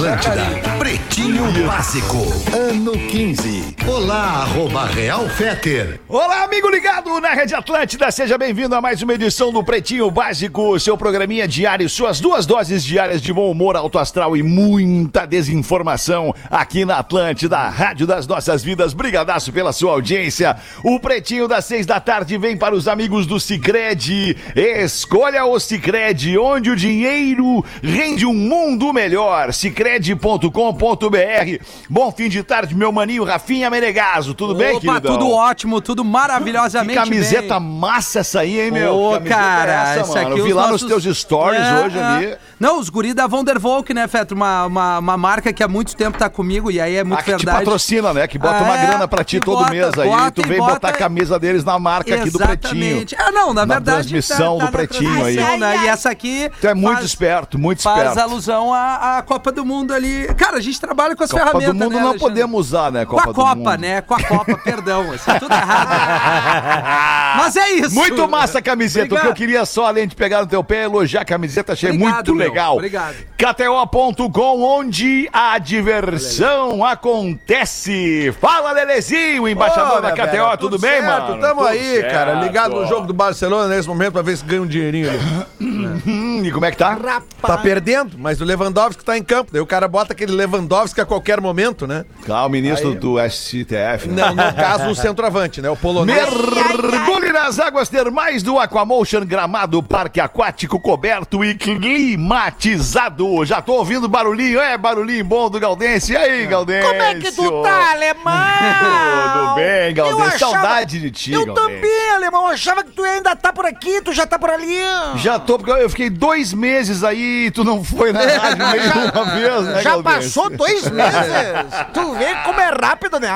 Atlântida. Pretinho Básico, ano 15. Olá, arroba Real Feter. Olá, amigo ligado na Rede Atlântida, seja bem-vindo a mais uma edição do Pretinho Básico, seu programinha diário, suas duas doses diárias de bom humor, alto astral e muita desinformação aqui na Atlântida, rádio das nossas vidas. Brigadaço pela sua audiência. O Pretinho das seis da tarde vem para os amigos do Cicred. Escolha o Cicred, onde o dinheiro rende um mundo melhor. Cicred.com.br. Bom fim de tarde, meu maninho Rafinha Menegaso. Tudo bem, Opa, queridão? tudo ótimo, tudo Que maravilhosamente camiseta bem. massa essa aí, hein, meu? Ô, Que camiseta cara, é essa, essa mano? aqui Eu vi lá nossos- nos teus stories É, hoje é. ali. Não, os guri da Vondervolk, né, Feto? Uma, uma, uma marca que há muito tempo tá comigo e aí é muito Ah, que te verdade. patrocina, né? Que bota Ah, uma é, grana pra ti que todo bota, mês aí. bota tu e vem bota- botar a camisa deles na marca aqui do Pretinho. Exatamente. Ah, não, na, Na verdade. transmissão do na Pretinho aí. né? E essa aqui. Tu é muito faz- esperto, muito Faz esperto. alusão à, à Copa do Mundo ali. Cara, a gente trabalha com as Copa ferramentas. do Mundo né, não Alexandre? podemos usar, né? Com Copa a do Copa, Mundo. né? Com a Copa, perdão. Isso é tudo errado. Mas é isso. Muito massa a camiseta. O que eu Obrigado. queria só, além de pegar no teu pé, é elogiar a camiseta. Achei Obrigado, muito meu. legal. Obrigado. KTO.com, onde a diversão acontece. Fala, Lelezinho, embaixador Ô, da KTO. velha, tudo, bem, certo, mano? Tamo Tudo aí, cara, certo. ligado no jogo do Barcelona nesse momento pra ver se ganha um dinheirinho ali. Hum, e como é que tá? Tá perdendo, mas o Lewandowski tá em campo. Daí o cara bota aquele Lewandowski a qualquer momento, né? Calma, ministro Aí. do STF. né? Não, no caso, o centroavante, né? O polonês. Mergulhe nas águas termais do Aquamotion Gramado, parque aquático coberto e climatizado. Já tô ouvindo barulhinho, é barulhinho bom do Galdense. E aí, Galdense? Como é que tu tá, alemão? Tudo bem, Galdense. achava- Saudade de ti, Eu Galdense. também, alemão. Eu achava que tu ainda tá por aqui, tu já tá por ali. Já tô, porque eu fiquei dois meses aí e tu não foi na rádio nenhuma vez, né, já Galdense? passou dois meses. tu vê como é rápido, né?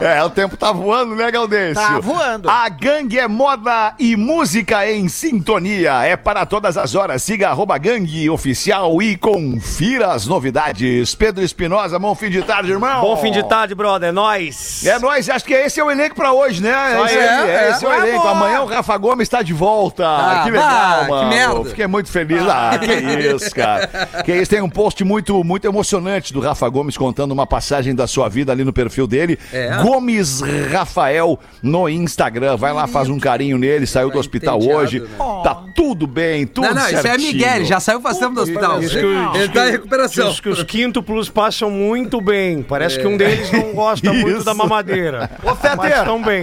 É, o tempo tá voando, né, Gaudêncio? Tá voando. A gangue é moda e música em sintonia. É para todas as horas. Siga arroba gangue oficial e confira as novidades. Pedro Espinosa, bom fim de tarde, irmão. Bom fim de tarde, brother. É nóis. É nóis, acho que esse é o elenco pra hoje, né? Esse, é, aí, é. esse é o Vamos. elenco. Amanhã o Rafa Gomes está de volta. Ah, que legal, bah, que mano. merda. Fiquei muito feliz. Ah, que isso, cara. Que isso, tem um post muito, muito emocionante do Rafa Gomes contando uma passagem da sua vida ali no perfil dele. É? Gomes Rafael no Instagram. Vai lá, faz um carinho nele, saiu do Tá hospital hoje. né? Tá tudo bem, tudo Não, não, isso é certinho. Miguel, ele já saiu faz tempo do hospital. Isso que Ele tá em recuperação. Os, que os quíntuplos passam muito bem. Parece que um deles não gosta muito da mamadeira. Ô, Fetter. Mas tão bem.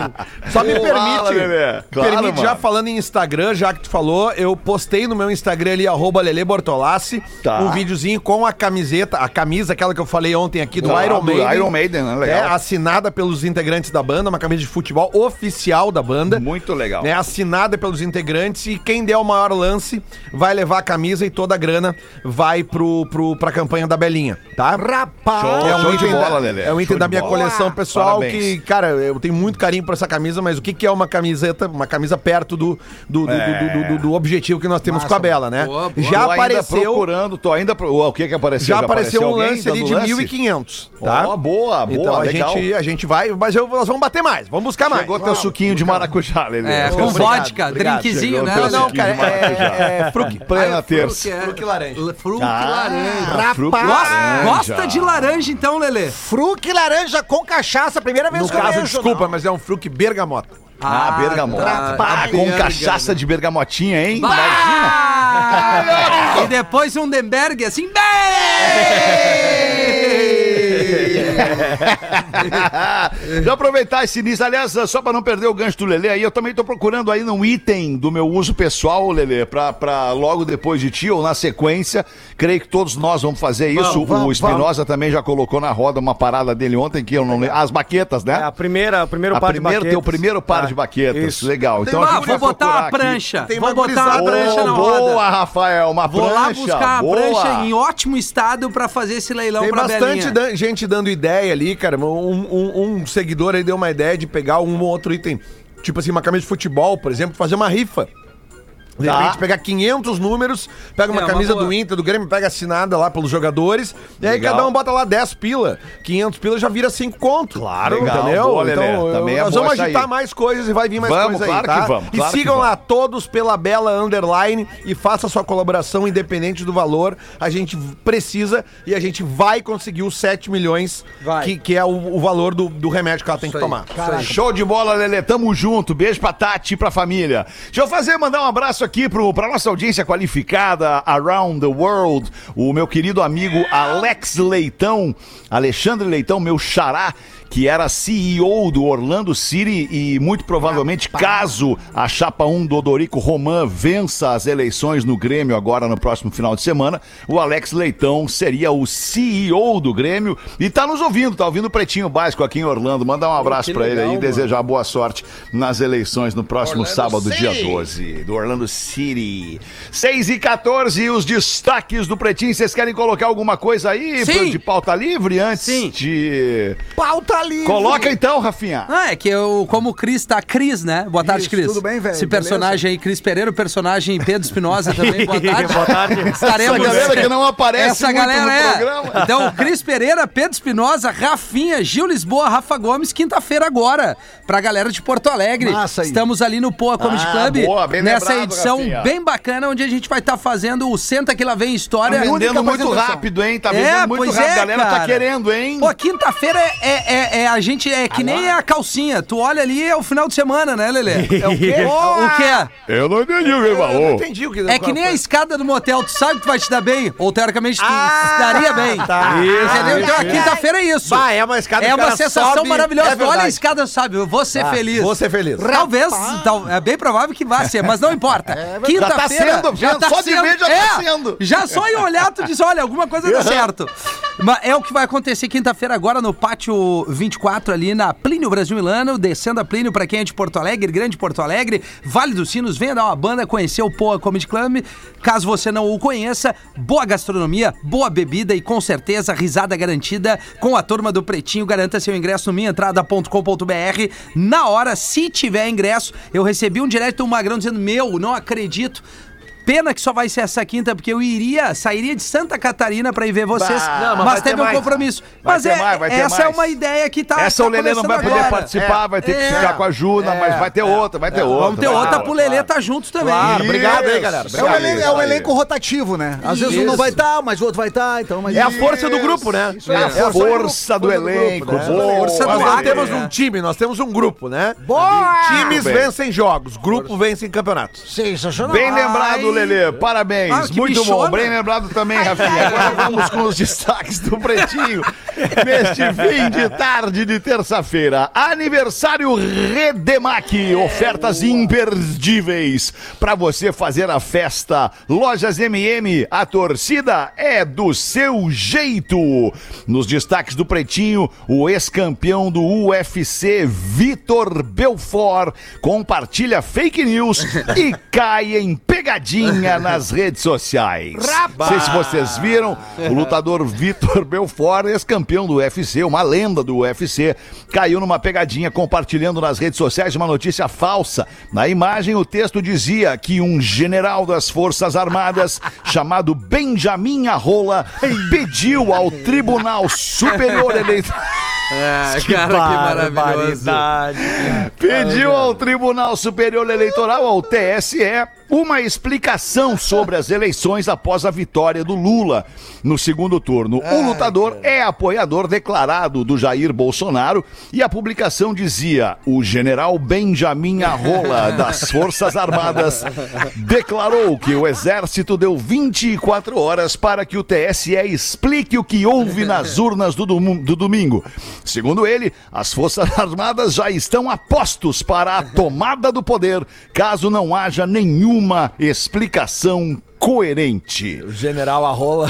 Só me Fala, permite. Claro, permite, já mano. falando em Instagram, já que tu falou, eu postei no meu Instagram ali, arroba Lele Bortolassi, Tá. um videozinho com a camiseta, a camisa, aquela que eu falei ontem aqui do Ah, Iron do Maiden. Iron Maiden, né? É, Legal. assinada pelos integrantes da banda, uma camisa de futebol oficial da banda. Muito legal. Né, assinada pelos integrantes e quem der o maior lance vai levar a camisa e toda a grana vai pro, pro, pra campanha da Belinha, tá? Rapaz. Show. É um de item, bola, da, Lelê. é um item Show da de minha bola. coleção pessoal Parabéns. que, cara, eu tenho muito carinho por essa camisa, mas o que, que é uma camiseta, uma camisa perto do, do, do, É. do, do- do objetivo que nós temos com a Bela, né? Boa, boa. Já Tô ainda apareceu, procurando, tô ainda pro... o que que apareceu? já apareceu um alguém lance ali de lance? 1.500, tá? Ó, boa, boa, então a legal. gente, a gente vai, mas eu, nós vamos bater mais, vamos buscar mais. Chegou teu suquinho de maracujá, Lelê. É, com Obrigado, vodka, obrigado. drinkzinho, Chegou né? Não, não, cara, é, é fruque. Plena Ah, é terça. fruque, é. Fruque laranja. Fruque Ah, laranja. Gosta, de laranja então, Lelê? Fruque laranja com cachaça, primeira vez No que eu caso, desculpa, não. mas é um fruque bergamota. Ah, bergamota. tá. Ah, com cachaça de bergamotinha, hein? Imagina. Ah! e depois um Denberg assim. Já aproveitar esse início, aliás, só pra não perder o gancho do Lelê aí, eu também tô procurando aí um item do meu uso pessoal, Lelê, pra, pra logo depois de ti ou na sequência. Creio que todos nós vamos fazer isso. o vamos, Espinosa também já colocou na roda uma parada dele ontem que eu não lembro. As baquetas, né? É a primeira, o primeiro A par primeiro, de teu baquetas. primeiro par Ah, de baquetas. isso. Legal. Então a ah, gente vai vou botar procurar uma aqui. prancha. Tem vou uma botar uma gurizada- prancha na boa, roda. Rafael, uma Vou prancha. lá buscar a boa. prancha em ótimo estado pra fazer esse leilão Tem pra bastante Belinha. dan- gente dando ideia ali, cara. Um, um- um seguidor aí deu uma ideia de pegar um ou outro item. Tipo assim, uma camisa de futebol, por exemplo, fazer uma rifa. De Tá. repente pegar 500 números, pega uma É, camisa do Inter, do Grêmio, pega assinada lá pelos jogadores, e aí Legal. cada um bota lá 10 pila. 500 pila já vira 5 conto. Claro, Legal, entendeu? boa, então, Também é nós vamos agitar aí. mais coisas e vai vir mais Vamos, coisas claro aí, tá? que vamos, E claro que sigam vamos. lá todos pela Bela Underline e faça sua colaboração independente do valor. A gente precisa e a gente vai conseguir os 7 milhões, que, que é o, o valor do, do remédio que ela tem que aí. tomar. Show de bola, Lelê. Tamo junto. Beijo pra Tati e pra família. Deixa eu fazer, mandar um abraço aqui pro, pra nossa audiência qualificada around the world. O meu querido amigo Alex Leitão, Alexandre Leitão, meu xará, que era CEO do Orlando City e muito provavelmente, caso a chapa 1 do Odorico Roman vença as eleições no Grêmio agora no próximo final de semana, o Alex Leitão seria o CEO do Grêmio e tá nos ouvindo, tá ouvindo o Pretinho Básico aqui em Orlando. Mandar um abraço pra ele aí e desejar boa sorte nas eleições no próximo sábado, dia 12, do Orlando City. 6 e 14, os destaques do Pretinho. Vocês querem colocar alguma coisa aí Sim. de pauta livre antes Sim. de. Pauta livre. Coloca então, Rafinha. Ah, é que eu, como o Cris tá Cris, né? Boa tarde, Isso, Cris. tudo bem, velho? Esse personagem aí, Cris Pereira, o personagem Pedro Espinosa também, boa tarde. Boa tarde. Estaremos... Essa galera que não aparece Essa muito galera no é. programa. Então, Cris Pereira, Pedro Espinosa, Rafinha, Gil Lisboa, Rafa Gomes, quinta-feira agora, pra galera de Porto Alegre. Massa aí. Estamos ali no Poa Comedy Ah, Club, boa, bem nessa lembrado, edição Rafinha. bem bacana, onde a gente vai estar fazendo o Senta Que Lá Vem História. Tá vendendo muito rápido, hein? Tá É, vendendo muito pois rápido. é, a galera tá cara. querendo, hein? Pô, quinta-feira é, é, é- é- a gente é que nem a calcinha. Tu olha ali, é o final de semana, né, Lelê? É o quê? o quê? Eu não entendi o que ele Eu não falou. entendi o que É que nem a escada do motel, tu sabe que tu vai te dar bem, ou teoricamente tu Ah, daria bem. tá. Entendeu? Então a isso. quinta-feira é isso. Bah, é uma escada É uma sensação sobe, maravilhosa. é Tu olha a escada, sabe? Eu vou ser Ah, feliz. vou ser feliz. Talvez, tal- é bem provável que vá ser, mas não importa. Já tá sendo, já só de ver já tá é, sendo. Já só em olhar tu diz, olha, alguma coisa dá certo. Mas é o que vai acontecer quinta-feira agora no pátio 24 ali na Plínio Brasil Milano, descendo a Plínio pra quem é de Porto Alegre, Grande Porto Alegre, Vale dos Sinos, venha dar uma banda, conhecer o Poa Comedy Club. Caso você não o conheça, boa gastronomia, boa bebida e com certeza risada garantida com a turma do Pretinho. Garanta seu ingresso no minhaentrada.com.br. Na hora, se tiver ingresso, eu recebi um direto do Magrão dizendo: Meu, não acredito. Pena que só vai ser essa quinta, porque eu iria, sairia de Santa Catarina pra ir ver vocês, Bah, mas mas, ter teve um mais. compromisso. Vai mas ter é, mais, vai ter essa é uma ideia que tá. Essa tá o Lelê não vai poder agora. participar, vai ter que É. ficar com a Juna, mas vai ter outra, vai ter outra. Vamos ter outra pro Lelê tá junto também. Claro, obrigado aí, galera. É um, Obrigado. elenco, é um elenco rotativo, né? Às vezes um não vai estar, mas o outro vai estar, então... Mas... É a força do grupo, né? É a força do elenco, né? Força do Nós não Lelê. temos um time, nós temos um grupo, né? Boa! Times vencem jogos, grupo vence em campeonatos. Sensacional. Bem lembrado. Lelê. Parabéns. Ah, Muito bichona. bom. Bem lembrado também, Rafinha. Agora vamos com os destaques do Pretinho. Neste fim de tarde de terça-feira. Aniversário Redemac. Ofertas imperdíveis para você fazer a festa. Lojas MM. A torcida é do seu jeito. Nos destaques do Pretinho, o ex-campeão do UFC, Vitor Belfort, compartilha fake news e cai em pegadinha nas redes sociais. Não sei se vocês viram, o lutador Vitor Belfort, ex-campeão do UFC, uma lenda do UFC, caiu numa pegadinha compartilhando nas redes sociais uma notícia falsa. Na imagem, o texto dizia que um general das Forças Armadas, chamado Benjamin Arrola, pediu ao Tribunal Superior Eleitoral. É, cara, que maravilhoso. Pediu ao Tribunal Superior Eleitoral, ao TSE, uma explicação sobre as eleições após a vitória do Lula no segundo turno. O lutador é apoiador declarado do Jair Bolsonaro e a publicação dizia: o general Benjamin Arrola, das Forças Armadas, declarou que o exército deu 24 horas para que o TSE explique o que houve nas urnas do, domu- do domingo. Segundo ele, as Forças Armadas já estão a postos para a tomada do poder, caso não haja nenhuma explicação coerente. O general Arrola.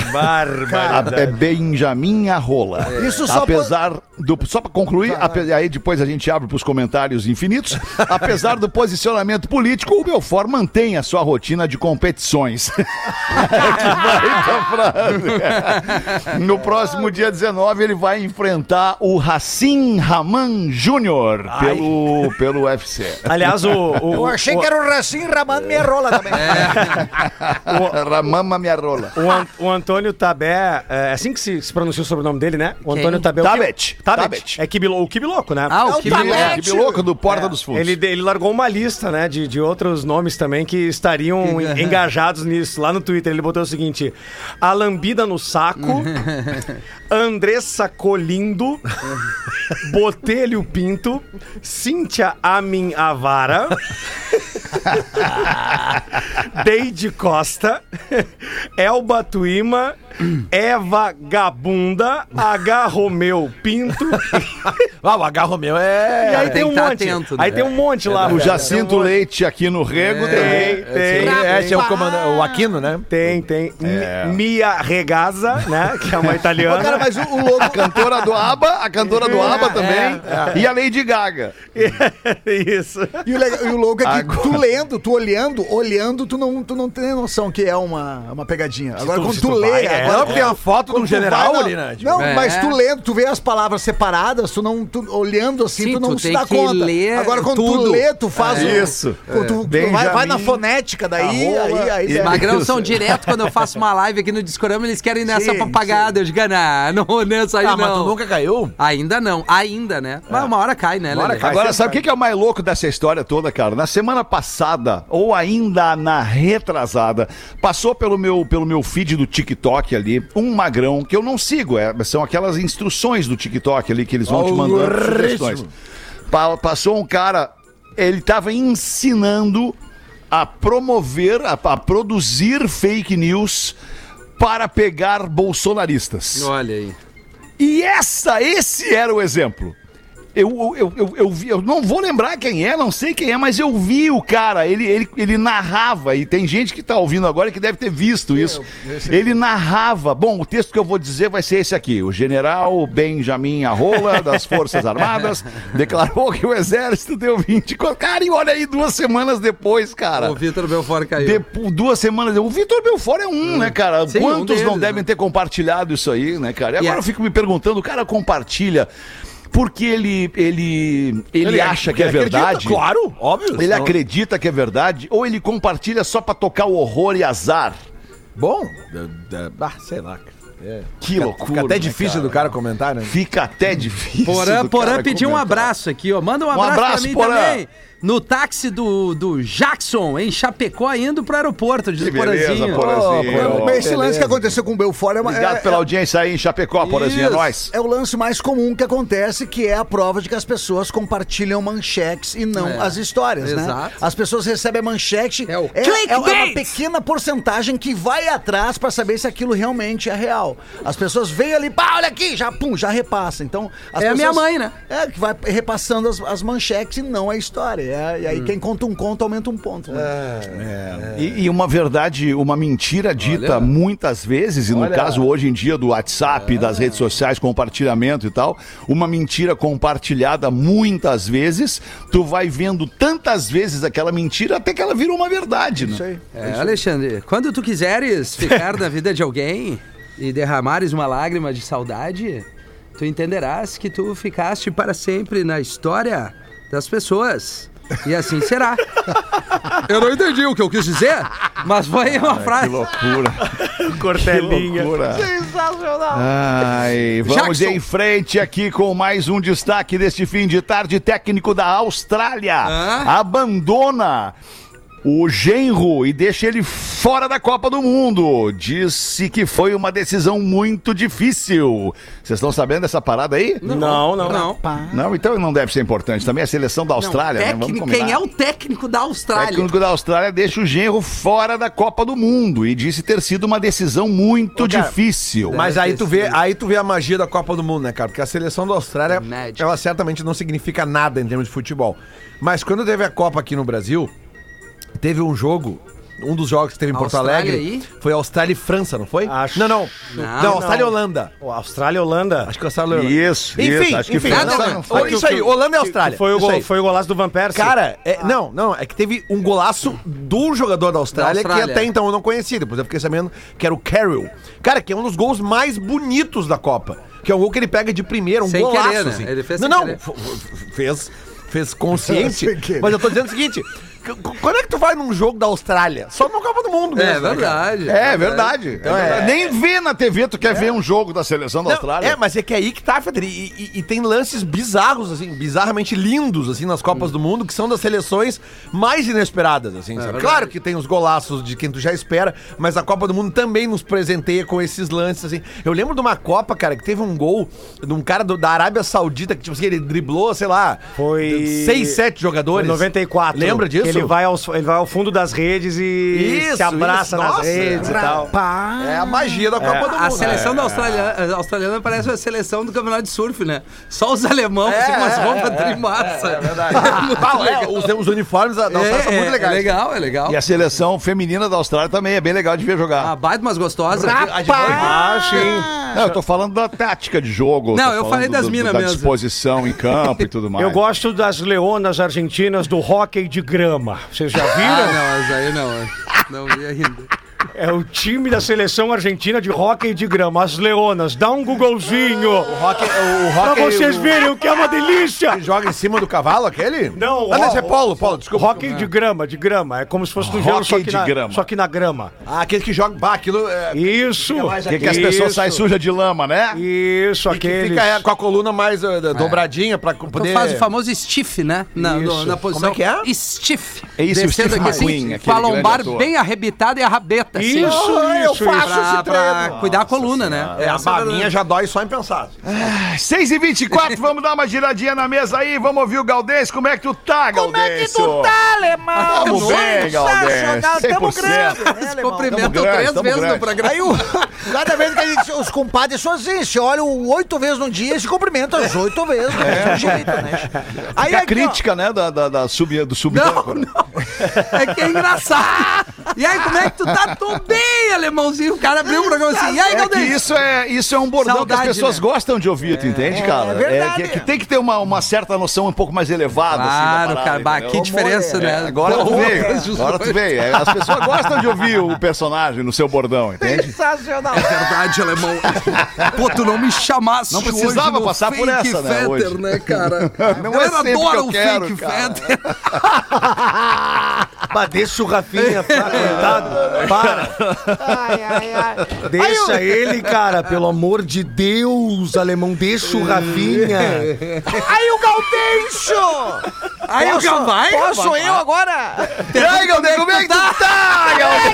É Benjamin Arrola. Isso só Apesar do. Só pra concluir, ape- aí depois a gente abre pros comentários infinitos. Apesar do posicionamento político, o Belfort mantém a sua rotina de competições. que baita frase. No próximo dia 19, ele vai enfrentar o Racim Raman Júnior pelo, pelo UFC. Aliás, o. o Eu achei o, que era o Racim ramando minha rola também. Ramama minha rola. O, An- o Antônio Tabé, é assim que se, se pronuncia o sobrenome dele, né? O Quem? Tabé. Tabé. o Tabet. Tabet. É Kibilo, o Kibiloco, né? Ah, o É o que Tabet. É, que louco do Porta dos Fundos. Ele, ele largou uma lista, né, de, de outros nomes também que estariam engajados nisso. Lá no Twitter ele botou o seguinte: A Lambida no Saco, Andressa Colindo, Botelho Pinto, Cíntia Amin Avara, Deide Costa, Elba Tuima, Eva Gabunda, H. Romeu Pinto. Ah, o H Romeu E é. aí tem, tem um tá monte. atento, aí né? tem um monte lá. O. Jacinto Tem um. Leite aqui no Rego Tem, também. tem. É, esse é o comandante, o Aquino, né? Tem, tem. Mi- Mia Regaza, né? Que é uma italiana. Cara, mas o, o louco. A cantora do ABBA, a cantora do ABBA também. E a Lady Gaga. Isso. E o, legal- e o louco é que Agora- tu lendo, tu olhando, olhando, tu não, tu não tem noção que é uma, uma pegadinha. Agora, quando tu, tu lê. vai, é. Não, que tem uma foto de um tu general vai, ali, não, né? Tipo, Não, É. mas tu lendo, tu vê as palavras separadas, tu não. Tu, olhando assim, Sim, tu não tu se dá conta. ler Agora, quando tu tudo. lê, tu faz o. Isso. tu, tu vai, vai na fonética daí, Arrola, aí, aí, e- Magrão são direto quando eu faço uma live aqui no Discorama, eles querem nessa Sim, papagada. Eu digo, ah, não, nessa aí Ah, não. mas tu nunca caiu? Ainda não, ainda, né? Mas uma hora cai, né, hora cai. Agora, sabe o que que é o mais louco dessa história toda, cara? Na semana passada, ou ainda na retrasada, passou pelo meu, pelo meu feed do TikTok ali, um magrão que eu não sigo. é, são aquelas instruções do TikTok ali que eles vão te mandando sugestões. Pa- passou um cara, ele tava ensinando a promover, a, a produzir fake news para pegar bolsonaristas. Olha aí. E essa, esse era o exemplo. Eu, eu, eu, eu, vi, eu não vou lembrar quem é, não sei quem é, mas eu vi o cara, ele, ele, ele narrava, e tem gente que tá ouvindo agora que deve ter visto isso. Ele narrava. Bom, o texto que eu vou dizer vai ser esse aqui: O general Benjamin Arrola, das Forças Armadas, declarou que o exército deu 24. Cara, e olha aí, duas semanas depois, cara. O Vitor Belfort caiu. Depo- duas semanas. O Vitor Belfort é um, né, cara? Sim, um Quantos não deles, devem né? ter compartilhado isso aí, né, cara? E agora Yeah. eu fico me perguntando, o cara compartilha porque ele, ele, ele, acha que é Ele acredita, verdade. Claro, óbvio. Ele Não- acredita que é verdade ou ele compartilha só pra tocar o horror e azar? Bom, ah, sei lá. cara. É. Que Fica- loucura. Fica até né, difícil do cara comentar, né? Fica até difícil. Porã, do Porã cara pediu um abraço aqui, ó. Manda um abraço, abraço, pra mim Porã. também. No táxi do, do Jackson, em Chapecó, indo pro aeroporto, diz Que o beleza, Porazinho. Porazinho. Mas Ô, esse lance que aconteceu com o Belfort é, uma, Obrigado é, pela audiência aí em Chapecó, Porazinho. É nóis. é o lance mais comum que acontece, que é a prova de que as pessoas compartilham manchetes e não É. as histórias, né? Exato. As pessoas recebem a manchete, É o é, é uma pequena porcentagem que vai atrás pra saber se aquilo realmente é real. As pessoas veem ali, pá, olha aqui, já pum, já repassa. Então, as É a minha pessoas- mãe, né? É, que vai repassando as, as manchetes e não a história. É, e aí quem conta um conto aumenta um ponto. Né? E, e uma verdade, uma mentira dita Olha. muitas vezes, e no caso hoje em dia do WhatsApp, das redes sociais, compartilhamento e tal, uma mentira compartilhada muitas vezes, tu vai vendo tantas vezes aquela mentira até que ela vira uma verdade, né? Isso aí. É, Alexandre, quando tu quiseres ficar na vida de alguém e derramares uma lágrima de saudade, tu entenderás que tu ficaste para sempre na história das pessoas. E assim será. Eu não entendi o que eu quis dizer, mas foi uma Que frase. loucura. Cortelinha. Que loucura. Ai, vamos Jackson. em frente aqui com mais um destaque deste fim de tarde. Técnico da Austrália Ah? abandona o genro e deixa ele fora da Copa do Mundo. Disse que foi uma decisão muito difícil. Vocês estão sabendo dessa parada aí? Não, não. Não. Não, então não deve ser importante. Também a seleção da Austrália, né? Vamos Técnico- combinar. quem é o técnico da O Austrália? técnico da Austrália deixa o genro fora da Copa do Mundo e disse ter sido uma decisão muito Ô, cara, difícil. Mas aí tu, vê, aí tu vê a magia da Copa do Mundo, né, cara? Porque a seleção da Austrália, Magic. ela certamente não significa nada em termos de futebol. Mas quando teve a Copa aqui no Brasil, teve um jogo um dos jogos que teve em Porto Austrália Alegre. aí? Foi Austrália e França, não foi? Acho. Não, não. Não, Não, Austrália e Holanda. Pô, Austrália e Holanda. Acho que Austrália e Holanda. Isso, Enfim, isso. Acho que enfim. França nada, não não. foi. Isso aí, Holanda e Austrália. Foi o, gol, foi o golaço do Van Persie. Cara, é- não, não, é que teve um golaço do jogador da Austrália, Da Austrália. que até então eu não conhecia, depois eu fiquei sabendo que era o Carroll. Cara, que é um dos gols mais bonitos da Copa. Que é um gol que ele pega de primeira, um Sem golaço, querer, né? assim. Ele fez não, sem não, querer. fez, fez consciente, mas eu tô dizendo o seguinte, quando é que tu vai num jogo da Austrália? Só no Copa do Mundo mesmo, É né, cara? verdade. É verdade. Então É é- verdade. Nem vê na TV, tu quer ver um jogo da seleção da Não, Austrália. É, mas é que é aí que tá, Feder. E, e- e tem lances bizarros, assim, bizarramente lindos, assim, nas Copas do Mundo, que são das seleções mais inesperadas, assim. verdade. Claro que tem os golaços de quem tu já espera, mas a Copa do Mundo também nos presenteia com esses lances, assim. Eu lembro de uma Copa, cara, que teve um gol de um cara do- da Arábia Saudita, que, tipo assim, ele driblou, sei lá, Foi- seis, sete jogadores. Foi 94. Lembra disso? Ele vai, aos, ele vai ao fundo das redes e Isso, se abraça isso. nas Nossa, redes e tal. Rapaz. É a magia da Copa do Mundo. A seleção É. da Australiana, australiana parece a seleção do campeonato de surf, né? Só os alemãos É, com umas é, roupas é, trimassa. É verdade. Ah, é, os, os uniformes da, da Austrália são muito é, legais. é legal, é legal. E a seleção feminina da Austrália também é bem legal de ver jogar. Ah, baita, mas gostosa. A de Ah, sim. Não, eu tô falando da tática de jogo. Não, eu falei das minas Da mesmo. disposição em campo e tudo mais. Eu gosto das leonas argentinas do hóquei de grama. Vocês já Ah, viram? não, mas aí não. Não vi ainda. É o time da seleção argentina de hóquei de grama. As leonas. Dá um Googlezinho. O rock, o Pra vocês o- verem o que é uma delícia. Ele joga em cima do cavalo, aquele? Não, Ah, não, esse é polo, polo, desculpa. Hóquei de grama, de grama. É como se fosse no gelo, só Hóquei que, de na, grama. só que na grama. Ah, aquele que joga. Bah, aquilo. É, Isso. Que, que as pessoas Isso. saem sujas de lama, né? Isso, e que aqueles. fica é, com a coluna mais eh, dobradinha pra Tu poder. faz o famoso stiff, né? Na, no- Isso. na posição. Como é que é? Stiff. É isso, o Descendo Steve aqui assim, com a aquele lombar ator. bem arrebitada e a rabeta. Assim. Isso, Ah, eu isso, faço isso. esse Pra, pra treino. cuidar a coluna, né? É, a Essa é a babinha verdade. já dói só em pensar. 6 e 24 vamos dar uma giradinha na mesa aí, vamos ouvir o Galdês. Como é que tu tá, Galdês? Como é que tu tá, alemão? Tamo bem, Galdês. Sensacional, tamo 100%. grande, né, grande, três vezes grande. no programa. Aí, o, cada vez que a gente, os compadres são assim, se olham oito vezes no dia e se cumprimentam as oito vezes, do mesmo jeito, né? Aí Fica a aqui, ó, crítica, né, da, da, da sub, do sub Não, não. É que é engraçado. E aí, como é que tu tá? Tô bem, alemãozinho. O cara abriu o programa assim. E aí, É que isso é, isso é um bordão Saudade, que as pessoas né? gostam de ouvir, tu entende, cara? verdade. que, que tem que ter uma, uma certa noção um pouco mais elevada. assim, Claro, parada, cara. Que diferença, É, né? agora tu veio, agora tu veio. É, As pessoas gostam de ouvir o personagem no seu bordão, entende? sensacional. É verdade, alemão. Pô, tu não me chamasse Não precisava hoje no passar por essa, né, Fetter, hoje. né, cara? Não é sempre que adora eu o quero, fake cara. Fetter. Pá, deixa o Rafinha, pá, coitado. Para. Ai, ai, ai. Deixa ele, cara. Pelo amor de Deus, alemão. Deixa o Rafinha. Aí o Gaudêncio! Aí o Gal vai, Posso vai. eu agora? E aí, Galdês, como é que tu tá, Galdês?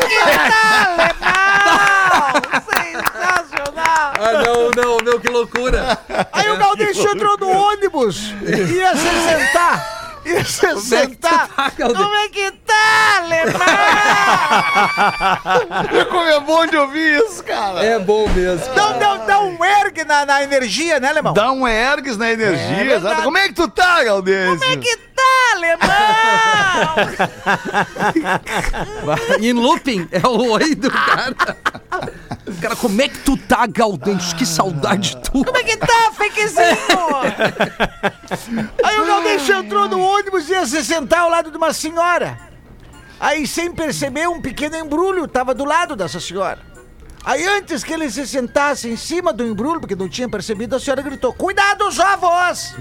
Sensacional! Ah, não, não, meu, que loucura. Aí o Gaudêncio entrou no ônibus, ia se sentar. Ia se é que sentar. tu tá? Como é que tá, alemão? Como é bom de ouvir isso, cara. É bom mesmo. Dá, dá, dá um erg na, na energia, né, alemão? Dá um ergues na energia, verdade. exato. Como é que tu tá, Galdês? Como é que tá, alemão? Em looping, é o oi do cara. Cara, como é que tu tá, Gaudêncio? Que saudade tua. Como é que tá, fakezinho? Aí o Gaudêncio entrou no ônibus ia se sentar ao lado de uma senhora. Aí, sem perceber, um pequeno embrulho tava do lado dessa senhora. Aí, antes que ele se sentasse em cima do embrulho, porque não tinha percebido, a senhora gritou: Cuidado, os ovos!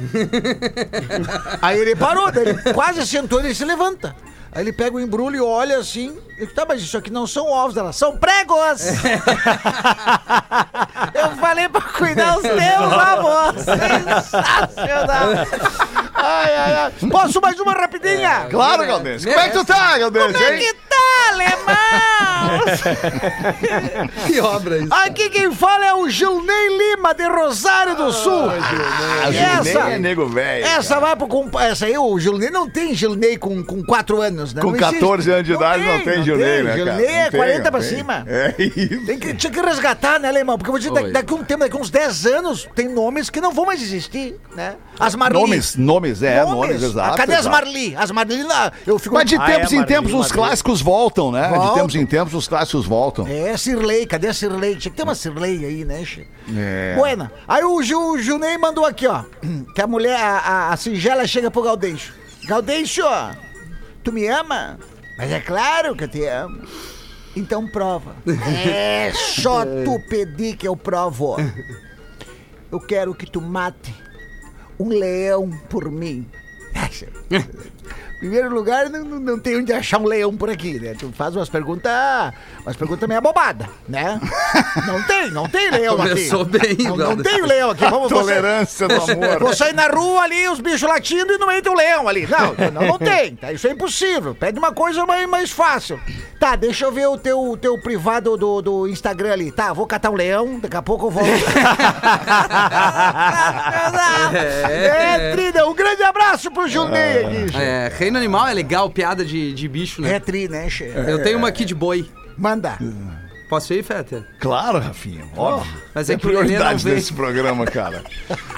Aí ele parou, daí ele quase sentou e ele se levanta. Aí ele pega o embrulho e olha assim. E, tá, mas isso aqui não são ovos, elas são pregos! Eu falei pra cuidar os teus avós! Sensacional! Ai, ai, ai. Posso mais uma rapidinha? Claro, Galdês. Como é que tu tá, Galdês, Como é que tá, alemão? Que obra isso. Aqui quem fala é o Gilney Lima, de Rosário do Sul. Ah, E essa, é nego velho. essa vai pro compa... Essa aí, o Gilney não tem Gilney com, com 4 anos, né? Com Não existe. 14 anos de idade não tem Gilney, né, cara? Gilney é Não tem, 40 não pra cima. É isso. Tem que, tinha que resgatar, né, Alemão? Porque eu vou dizer, daqui, um tempo, daqui uns 10 anos, tem nomes que não vão mais existir, né? As Marli. Nomes, nomes, é, nomes, Nomes. exato. Ah, Cadê as. Marli? As Marli lá, eu fico... Mas de Ah, tempos é, em Marli, tempos os Marli. clássicos voltam, né? De Voltam. tempos em tempos os clássicos voltam. É, Sirley, cadê a Sirley? Tinha que ter uma Sirley aí, né, che? É. Buena. Aí o, Ju, o Junei mandou aqui, ó. Que a mulher, a, a, a singela chega pro Gaudêncio. Gaudêncio, tu me ama? Mas é claro que eu te amo. Então prova. É só tu pedir que eu provo. Eu quero que tu mate um leão por mim. Em primeiro lugar, não, não, não tem onde achar um leão por aqui, né? Tu faz umas perguntas, umas perguntas meio bobada, né? Não tem, não tem leão aqui. Começou bem, Não, não tem o leão aqui. Vamos, Tolerância do amor. Vou sair na rua ali, os bichos latindo e no meio tem um leão ali. Não, não, não tem. Tá? Isso é impossível. Pede uma coisa mais, mais fácil. Tá, deixa eu ver o teu, teu privado do, do Instagram ali. Tá, vou catar um leão, daqui a pouco eu volto. é, Trina, um grande abraço pro aqui. che. É, reino animal é legal, piada de, de bicho, né? É tri, né, che? Eu tenho uma aqui de boi. Manda. Posso ir, Fetter? Claro, Rafinha, óbvio. Mas Tem é que o Lelê não prioridade veio. nesse programa, cara.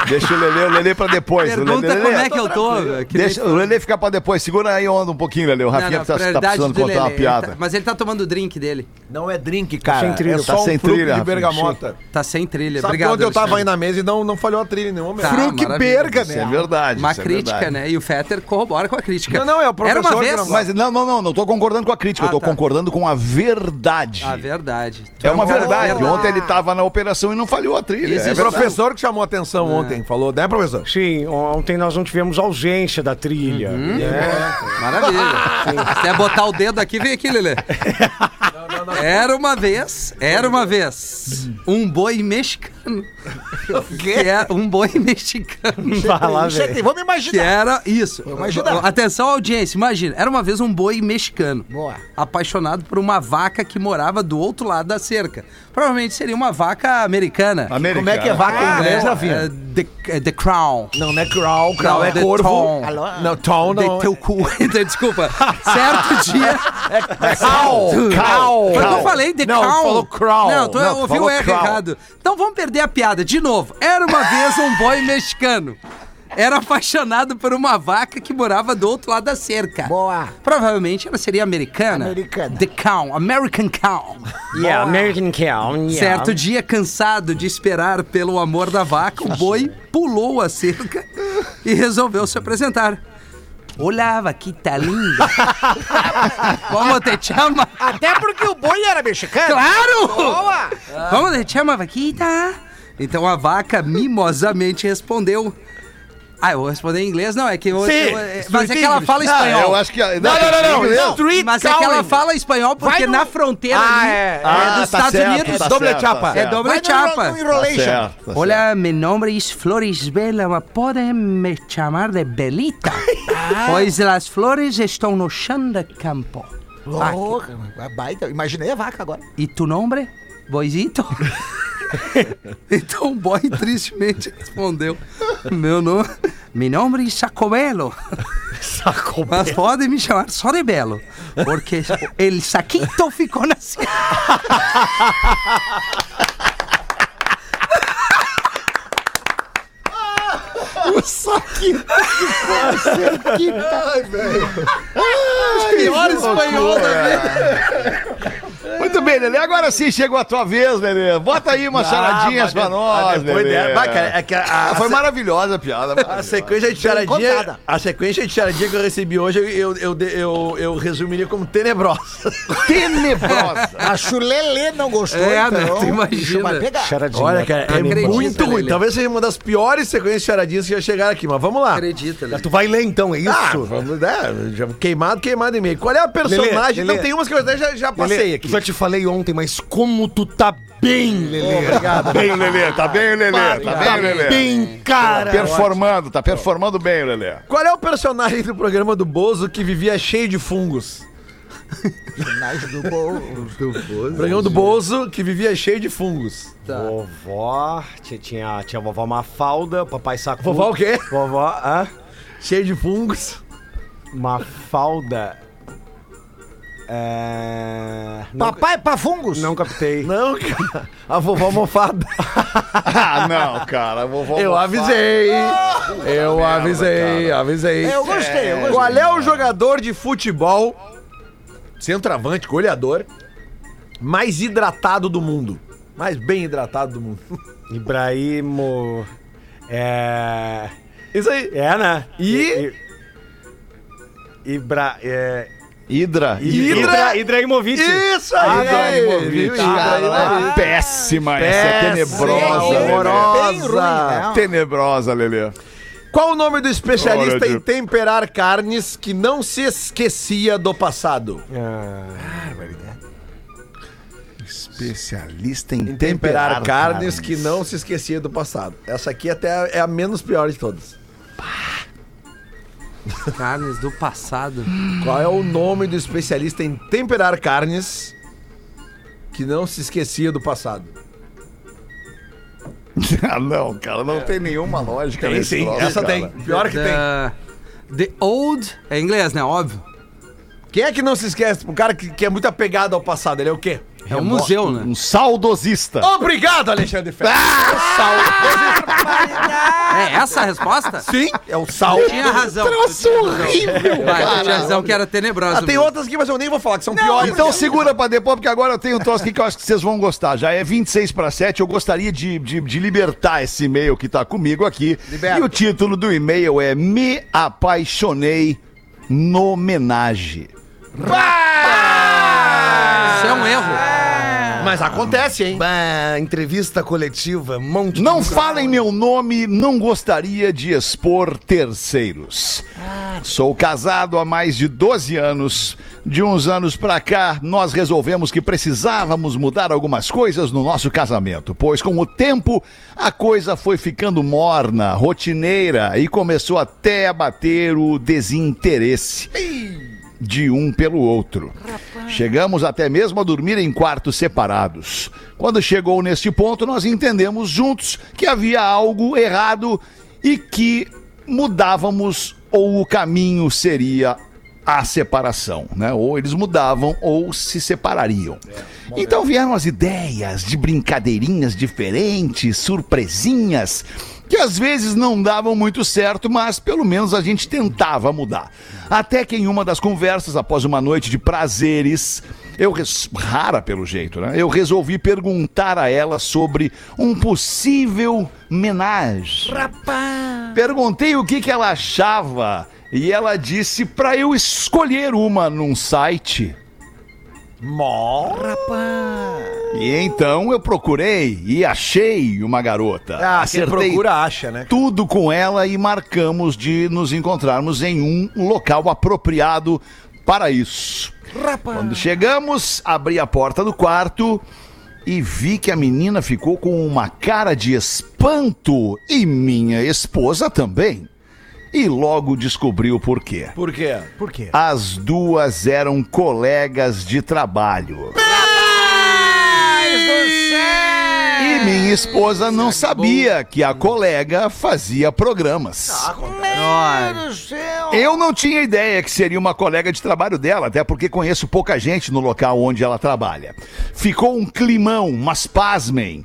Deixa o Lelê, o Lelê pra depois. o Pergunta Lelê, como é que eu tô. velho, que nem- Deixa o Lelê ficar pra depois. Segura aí onda um pouquinho, Lelê. O Não, Rafinha não, tá, tá prioridade precisando do contar uma Lelê. Ele piada. tá- Mas ele tá tomando o drink dele. Não é drink, cara. Sem trilha. É Tá só um sem fruto trilha, de Rafinha. bergamota. Tá sem trilha. Sabe Obrigado. que ontem eu tava aí Alexandre. na mesa e não, não falhou a trilha em nenhum momento. Tá, Fruque maravilha. berga, Isso é né? verdade. Uma isso é crítica, verdade. né? E o Fetter corrobora com a crítica. Não, não, é o Era uma professor que vez. não Mas não, não, não, não tô concordando com a crítica, Ah, eu tô tá. concordando com a verdade. A verdade. É uma Oh, verdade. verdade. Ontem ele tava na operação e não falhou a trilha. Existe É O verdade. professor que chamou a atenção ontem, falou, né, professor? Sim, ontem nós não tivemos ausência da trilha. Uhum. né? Maravilha. Se quer botar o dedo aqui, vem aqui, Lelê. Era uma vez, era uma vez, um boi mexicano. Que é um boi mexicano. É velho. Vamos Que imaginar. era isso. imaginar. Atenção, audiência, imagina. Era uma vez um boi mexicano. Boa. Apaixonado por uma vaca que morava do outro lado da cerca. Provavelmente seria uma vaca americana. Americano. Como é que é vaca em É, inglês, é, Rafinha? the, é the Crown. Não, não é crow, crow Não, é the corvo. tom. Não, tom De não. teu cu. Desculpa. Certo dia. Cow, cow. Mas eu falei The Não, Crown. falou crow. Não, tu Não, tu ouviu falou o erro crow. errado. Então vamos perder a piada. De novo. Era uma vez um boi mexicano. Era apaixonado por uma vaca que morava do outro lado da cerca. Boa. Provavelmente ela seria americana. Americana. The Cow, American Cow. Yeah, American Cow. yeah. Certo dia, cansado de esperar pelo amor da vaca, o boi pulou a cerca e resolveu se apresentar. Olá, vaquita linda. Como te chama? Até porque o boi era mexicano. Claro! Boa. Como te chama, vaquita? Então a vaca mimosamente respondeu. Ah, eu vou responder em inglês? Não, é que eu. Sim, eu- é- mas é que ela fala Ah, espanhol. eu acho que. Não, não, não, não. Street Mas é que ela fala espanhol porque no- na fronteira Ah, ali é. é, Ah, dos tá Estados certo, Unidos. tá Doble certo, chapa. tá É doble Vai no- chapa. no enrolation. Tá certo, tá Olá, meu nome é Flores Bela, mas podem me chamar de Belita, pois as flores estão no chão de campo. Porra, baita. Imaginei a vaca agora. E tu nome? Boizito? então o boy tristemente respondeu: Meu nome, meu nome é Sacobelo. Mas podem me chamar só de Belo, porque el saquito ficou na cerca. Pior espanhol da vida. Bem, Lelê. Agora sim chegou a tua vez, Lelê. Bota aí umas charadinhas pra nós, depois Lelê. dela- cara, é que a- a- Ah, foi maravilhosa a piada. A maravilhosa. sequência de charadinha, a sequência de charadinha que eu recebi hoje, eu, eu, eu, eu, eu resumiria como tenebrosa. Tenebrosa. A Chulelê não gostou, É, né? então. Tu imagina. vai pegar. Charadinha. Olha, cara, é Acredita, muito ruim. Lelê. Talvez seja uma das piores sequências de charadinhas que já chegaram aqui, mas vamos lá. Acredita, né? Tu vai ler então, é isso? Ah, vamos, né? Já queimado, queimado em meio. Qual é a personagem? Lelê, Não, tem umas que eu até já, já passei Lelê, aqui. Já te falei ontem, mas como tu tá bem, Lelê. Obrigado. Tá bem, Lelê. Tá bem, Lelê. Tá bem, Lelê. Bem, cara. Performando, tá performando bem, Lelê. Qual é o personagem do programa do Bozo que vivia cheio de fungos? Personagem do bolo. O programa do Bozo que vivia cheio de fungos. Vovó, tinha, tinha, tinha a vovó Mafalda, papai Sacu. Vovó o quê? Vovó, hã? Cheio de fungos. Mafalda. É... Papai pra fungos. não captei. Não, cara. A vovó mofada. Ah, não, cara. Vovó Eu mofada. avisei. Eu avisei, avisei. É, eu gostei, eu gostei. Qual é o jogador de futebol centroavante, goleador, mais hidratado do mundo. Mais bem hidratado do mundo. Ibrahimo. É. Isso aí. É, né? E- I- Ibra. É. Hidra. Hidra. Ibrahimovic. Isso Ah, aí! Viu? Caralho, Ibrahimovic. péssima essa, tenebrosa. Horrorosa. Né? Tenebrosa, Lelê. Qual o nome do especialista Olha, em temperar carnes que não se esquecia do passado? Ah, Especialista em, Em temperar, carnes, que não se esquecia do passado. Essa aqui até é a menos pior de todas. Carnes do passado. Qual é o nome do especialista em temperar carnes que não se esquecia do passado? ah, não, cara, não tem nenhuma lógica Tem nesse sim, troço, essa cara. tem. Pior que tem. Da- The Old. É inglês, né? Óbvio. Quem é que não se esquece? O cara que, que é muito apegado ao passado, ele é o quê? É um museu, né? Um saudosista. Obrigado, Alexandre Ferro. É essa a resposta? Sim, é o sal. Tinha razão. Troço horrível, Vai, cara. tinha razão que era tenebrosa. Ah, tem mesmo. outras aqui, mas eu nem vou falar, que são piores. Então segura pra depois, porque agora eu tenho um troço aqui que eu acho que vocês vão gostar. Já é 26 para 7, eu gostaria de, de, de libertar esse e-mail que tá comigo aqui. Liberta. E o título do e-mail é Me Apaixonei no Homenagem. Isso é um erro. Mas acontece, hein? bah, entrevista coletiva, monte de. Não falem meu nome, não gostaria de expor terceiros. Sou casado há mais de 12 anos. De uns anos pra cá, nós resolvemos que precisávamos mudar algumas coisas no nosso casamento, pois com o tempo a coisa foi ficando morna, rotineira e começou até a bater o desinteresse de um pelo outro. Chegamos até mesmo a dormir em quartos separados. Quando chegou neste ponto, nós entendemos juntos que havia algo errado e que mudávamos ou o caminho seria a separação, né? Ou eles mudavam ou se separariam. Então vieram as ideias de brincadeirinhas diferentes, surpresinhas, que às vezes não davam muito certo, mas pelo menos a gente tentava mudar. Até que em uma das conversas, após uma noite de prazeres, eu res- rara pelo jeito, né? Eu resolvi perguntar a ela sobre um possível menage. Perguntei o que, que ela achava e ela disse pra eu escolher uma num site. E então eu procurei e achei uma garota. Ah, quem procura acha, né? tudo com ela e marcamos de nos encontrarmos em um local apropriado para isso. Quando chegamos, abri a porta do quarto e vi que a menina ficou com uma cara de espanto e minha esposa também. E logo descobri o porquê. Por quê? Por quê? As duas eram colegas de trabalho. E minha esposa não sabia que a colega fazia programas. Céu. Eu não tinha ideia que seria uma colega de trabalho dela, até porque conheço pouca gente no local onde ela trabalha. Ficou um climão, mas pasmem.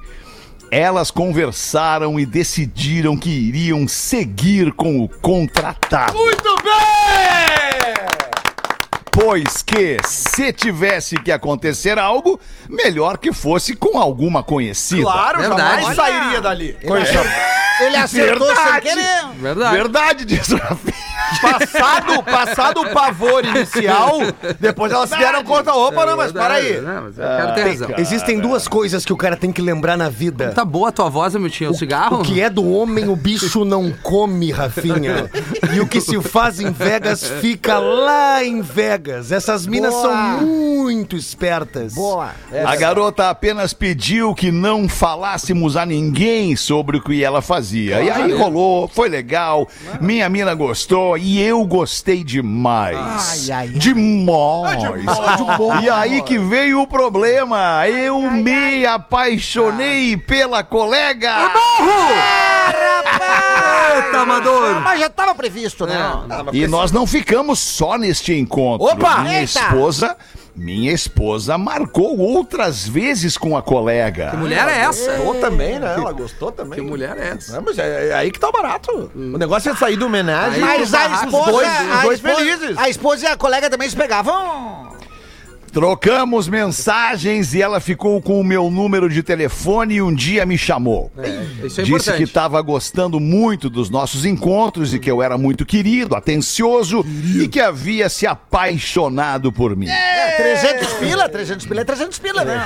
Elas conversaram e decidiram que iriam seguir com o contratado. Muito bem! Pois que, se tivesse que acontecer algo, melhor que fosse com alguma conhecida. Claro, Verdade. jamais sairia dali. Ele acertou sem Verdade. querer. Verdade. Verdade disso, Rafinha. Passado, passado o pavor inicial, depois elas se deram conta. Opa, não, mas aí. Não, mas eu quero ter razão. Existem duas coisas que o cara tem que lembrar na vida. Tá boa a tua voz, meu tio. O cigarro? O que é do homem, o bicho não come, Rafinha. E o que se faz em Vegas, fica lá em Vegas. Essas minas Boa. são muito espertas. Boa. A garota apenas pediu que não falássemos a ninguém sobre o que ela fazia. E aí rolou, foi legal, minha mina gostou e eu gostei demais. Ai, ai, ai. Demais. E aí que veio o problema. Eu me apaixonei pela colega. Eita, Amador! Mas já estava previsto, né? E nós não ficamos só neste encontro. Opa! Minha Eita! esposa, minha esposa marcou outras vezes com a colega. Que mulher é essa? Gostou também, né? Ela gostou também. Que mulher é essa? É, mas é, é aí que tá o barato. O negócio é sair do homenagem. Mas os a esposa, dois- a dois esposa- felizes. A esposa e a colega também se pegavam. Trocamos mensagens e ela ficou com o meu número de telefone e um dia me chamou. Isso é Disse importante. que estava gostando muito dos nossos encontros e que eu era muito querido, atencioso e que havia se apaixonado por mim. É, 300 pila, 300 pila é 300 pila, né?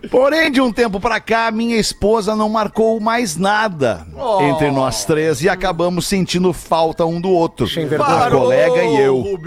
Porém, de um tempo pra cá, minha esposa não marcou mais nada entre nós três e acabamos sentindo falta um do outro. Sem vergonha. A colega e eu.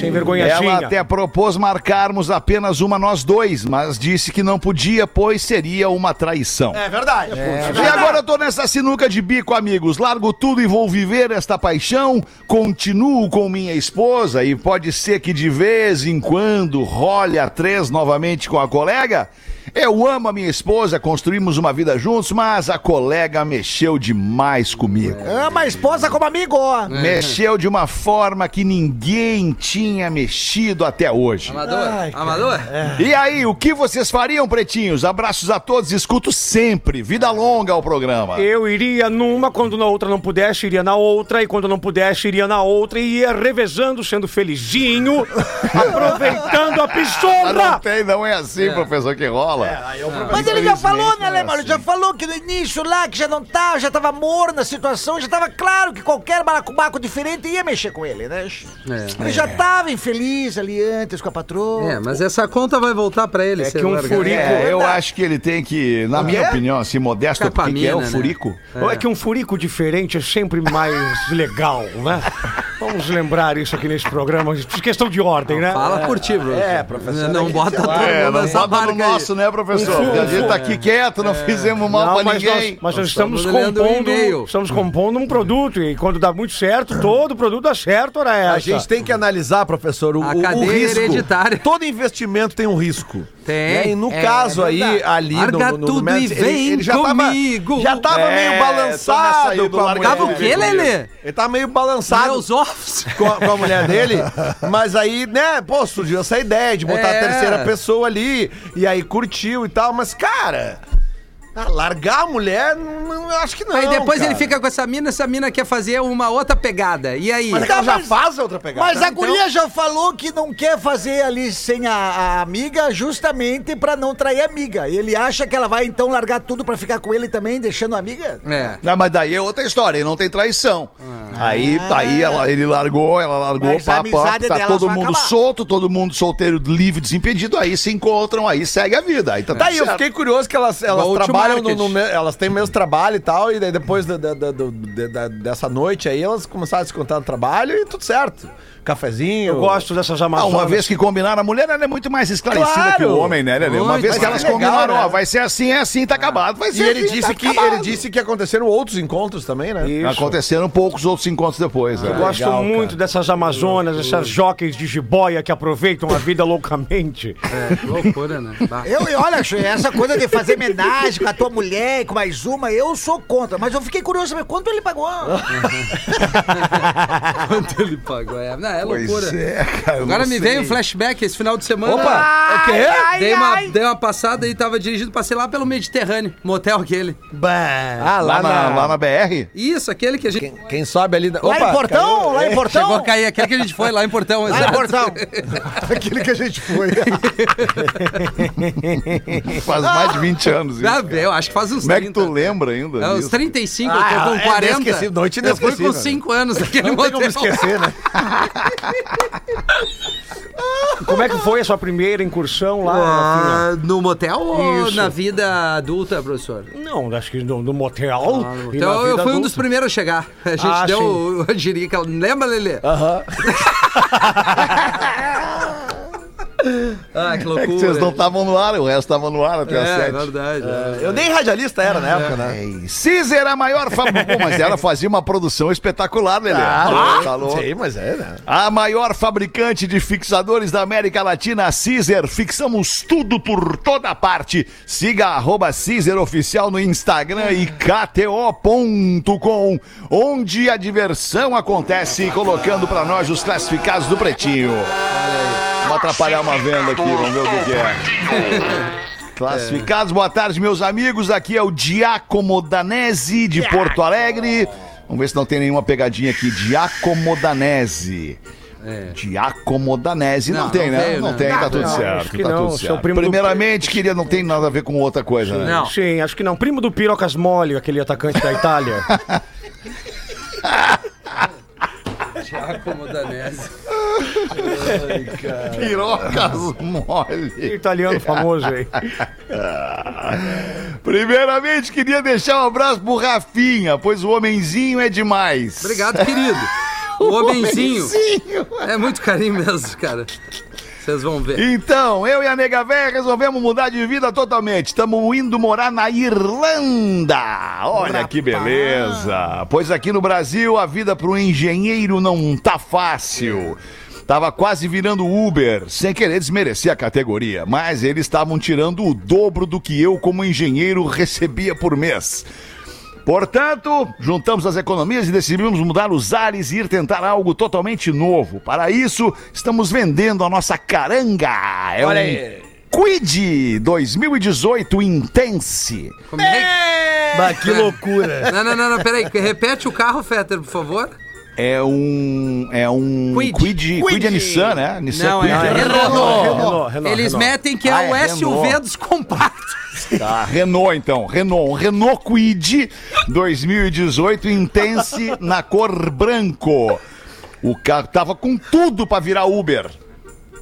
Sem vergonha Ela até propôs marcarmos apenas uma nós dois, mas disse que não podia, pois seria uma traição. É verdade. E agora eu tô nessa sinuca de bico, amigos. Largo tudo e vou viver esta paixão. Continuo com minha esposa e pode ser que de vez em quando role a três novamente com a colega. Eu amo a minha esposa, construímos uma vida juntos, mas a colega mexeu demais comigo. Ama a esposa como amigo, ó. Mexeu de uma forma que ninguém tinha mexido até hoje. Amador? Ai, cara. Amador? E aí, o que vocês fariam, pretinhos? Abraços a todos, escuto sempre. Vida longa ao programa. Eu iria numa, quando na outra não pudesse, iria na outra, e quando não pudesse, iria na outra, e ia revezando, sendo felizinho, aproveitando a Ah, não pistola. tem, não é assim, professor, que rola. Mas ele já falou, né, é Alemão? Ele já falou que no início lá, que já não tava, já tava morno na situação, já tava claro que qualquer balacobaco diferente ia mexer com ele, né? É. Ele já tava infeliz ali antes com a patroa. É, mas essa conta vai voltar pra ele. É que um largar. furico- É, eu acho que ele tem que, na minha opinião, assim, modesto, Ficar com a porque que é o né? furico. É. que um furico diferente é sempre mais legal, né? Vamos lembrar isso aqui nesse programa, questão de ordem, né? Fala por ti, bro. É, professor, Não é bota todo. É, mundo não nessa bota no aí. nosso, né, professor? Porque a gente tá aqui quieto, não fizemos mal Não, pra mas ninguém. nós, mas nós Nós estamos um compondo, e-mail. estamos compondo um produto e quando dá muito certo, todo produto dá certo, ora essa. A gente tem que analisar, professor, o, A o- cadeia risco. hereditária. Todo investimento tem um risco. Tem, Né? E no é caso aí, verdade. ali no, Larga no, no, tudo Mets, e vem já tava, comigo. já tava É, meio balançado aí do com a larga mulher. Tava o quê, Lelê? Ele tá meio balançado Meus ovos. com a, com a mulher dele, mas aí, né, pô, surgiu essa ideia de botar É. a terceira pessoa ali, e aí curtiu e tal, mas, cara, ah, largar a mulher, não, não, eu acho que não. Aí depois cara. ele fica com essa mina, essa mina quer fazer uma outra pegada. E aí? Mas é que ela Tá, já mas- faz a outra pegada. Mas a Então- guria já falou que não quer fazer ali sem a, a amiga justamente pra não trair a amiga. Ele acha que ela vai então largar tudo pra ficar com ele também, deixando a amiga? É. Não, mas daí é outra história, não tem traição. Aí, aí ela, ele largou, ela largou, Mas a pá, pá, tá todo mundo acabar. solto, todo mundo solteiro, livre, desimpedido, aí se encontram, aí segue a vida. Aí tá tudo Daí eu certo. fiquei curioso que elas, elas o trabalham no, no elas têm o mesmo trabalho e tal, e daí depois da- da- da- dessa noite aí, elas começaram a se contar no trabalho e tudo certo. Cafezinho. Eu gosto dessas Ah, amazonas. uma vez que combinaram, a mulher ela é muito mais esclarecida Claro. que o homem, né, Lelê? Uma vez que elas legal, combinaram, né? ó, vai ser assim, é assim, tá acabado, vai E ser ele assim, disse, tá que, acabado. ele disse que aconteceram outros encontros também, né? Isso. Aconteceram poucos outros encontros depois. né? Eu gosto Legal, muito dessas amazonas, essas jockeys de jiboia que aproveitam a vida loucamente. É, que loucura, né? Bah. Eu, olha, essa coisa de fazer homenagem com a tua mulher e com mais uma, eu sou contra. Mas eu fiquei curioso saber quanto ele pagou. Quanto ele pagou? É, não, é Pois loucura. é, cara. Agora me sei. veio um flashback esse final de semana. Opa! o quê? Dei uma, dei uma passada e tava dirigindo, passei lá pelo Mediterrâneo, motel aquele. Ah, Lá na, lá na BR? Isso, aquele que a gente. Quem, quem sobe ali... Da... Lá em Portão? Lá em Portão? Chegou a cair, aquele que a gente foi lá em Portão, Lá em exato. Portão. Aquele que a gente foi. Faz mais de 20 anos isso. Ah, eu acho que faz uns Como é que 30. tu lembra ainda? É, uns disso? 35, eu Ah, tô com é 40. inesquecível, noite eu fui com inesquecível. 5 anos naquele Não tem como motel. esquecer, né? Como é que foi a sua primeira incursão lá? Ah, no motel ou Isso. na vida adulta, professor? Não, acho que no, no motel. Ah, no e vida eu fui um adulta. dos primeiros a chegar. A gente Ah, deu o, a jirica. Lembra, Lelê? Aham. Ah, que É loucura. que vocês não estavam no ar, o resto estava no ar até às É, 7. verdade. é. Eu nem radialista era na época, né? Cizer, a maior fabricante. mas ela fazia uma produção espetacular, Lelê. Ah, Tá louco. Sim, mas é, né? A maior fabricante de fixadores da América Latina, a Cizer. Fixamos tudo por toda parte. Siga arroba Cizer Oficial no Instagram e KTO.com, onde a diversão acontece, colocando pra nós os classificados do Pretinho. Vamos atrapalhar uma venda aqui, vamos ver o que, que é. Classificados, boa tarde, meus amigos. Aqui é o Giacomo Danese de Porto Alegre. Vamos ver se não tem nenhuma pegadinha aqui. Giacomo Danese. É. Giacomo Danese. Não, Não, tem, não né? veio, não né? tem, tá Não, tudo não, certo. tá não, tudo certo. primo do- Primeiramente, queria, não tem nada a ver com outra coisa, né? Não. Sim, acho que não. Primo do Pirocas Mole, aquele atacante da Itália. Giacomo Danese. Pirocas mole. Italiano famoso aí. Primeiramente, queria deixar um abraço pro Rafinha, pois o homenzinho é demais. Obrigado, querido. O homenzinho. É muito carinho mesmo, cara. Vocês vão ver. Então, eu e a Nega Véia resolvemos mudar de vida totalmente. Estamos indo morar na Irlanda. Olha que beleza. Pois aqui no Brasil a vida para um engenheiro não tá fácil. Tava quase virando Uber, sem querer desmerecer a categoria, mas eles estavam tirando o dobro do que eu, como engenheiro, recebia por mês. Portanto, juntamos as economias e decidimos mudar os ares e ir tentar algo totalmente novo. Para isso, estamos vendendo a nossa caranga. É Olha um aí. Quid 2018 Intense. Como é que- Bah, que loucura. Não, não, não, não, peraí. Repete o carro, Fetter, por favor. É um. É um. Quid. Quid, Quid é Nissan, né? Nissan Não, Quid. é né? Renault. Renault, Renault, Eles Renault. metem que é Ah, o é SUV dos compactos. Tá, Renault então, Renault, um Renault Quid 2018 Intense na cor branco. O carro tava com tudo pra virar Uber.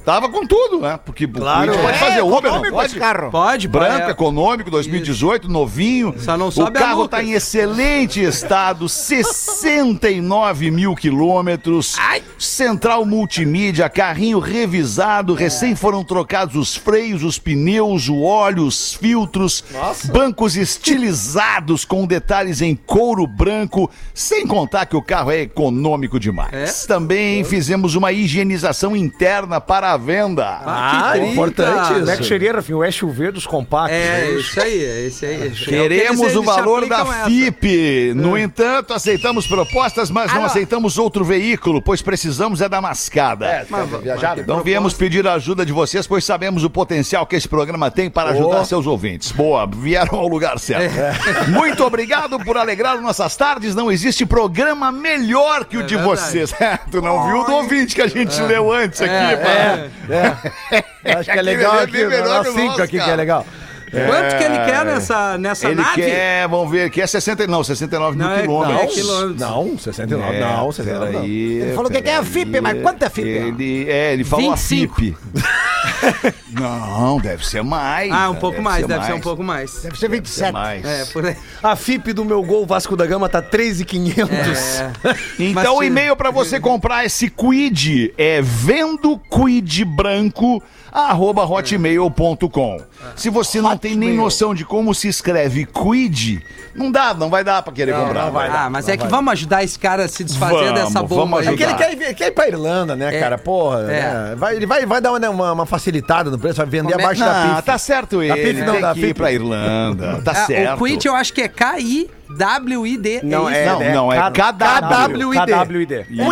Tava com tudo, né? Porque Claro. o pode É, fazer Uber, não pode? esse carro. Pode, Branco, pode. econômico, 2018, novinho. Só não o sobe a carro multa. tá em excelente estado, 69 mil quilômetros. Central multimídia, carrinho revisado, recém foram trocados os freios, os pneus, o óleo, os filtros. Bancos estilizados com detalhes em couro branco, sem contar que o carro é econômico demais. É? Também fizemos uma higienização interna para a venda. Ah, que trica. importante Como é que isso. seria, Rafinha? O SUV dos compactos. É, isso aí, é isso aí. Queremos Eles- o valor da. FIP. No entanto, aceitamos propostas, mas não aceitamos outro veículo, pois precisamos é da mascada. Mas- Viajar. Não viemos pedir a ajuda de vocês, pois sabemos o potencial que esse programa tem para ajudar seus ouvintes. Boa, vieram ao lugar certo. Muito obrigado por alegrar nossas tardes. Não existe programa melhor que o de verdade. vocês. tu não viu o do ouvinte que a gente leu antes aqui, É, pá? Acho que é legal aqui, é melhor nós cinco aqui que é legal. Quanto que ele quer nessa, nessa Ele nave? quer, vamos ver, quer 60, não, 69 Não, mil é- quilômetros. não, é quilômetros. Não, 69. É, não, 69 não. Ele falou que quer a. FIP, mas quanto é FIP? Ele, é, ele falou 25. a FIP. não, deve ser mais. Ah, um né? pouco mais, deve ser um pouco mais. Deve ser Deve ser 27. mais. É, por aí. A FIP do meu gol Vasco da Gama tá 3,500. É. Então Mas o e-mail pra você comprar esse quid é vendo quid branco arroba hotmail.com. Se você não tem nem noção de como se escreve quid, não dá, não vai dar pra querer comprar. ah, mas é que vamos ajudar esse cara a se desfazer Vamos, dessa vamos bomba aí. É que ele ajudar. quer, ir- quer ir pra Irlanda, né, É. cara? Porra, É. né? Vai, ele vai, vai dar uma, uma, uma facilitada no preço, vai vender Como é- abaixo Não, da PIF. tá certo ele, PIF não, tem da que ir FIP. pra Irlanda, tá Ah, certo. o quit eu acho que é K-I-W-I-D. Não, isso? é, Não, não, é KW. KWID. Isso.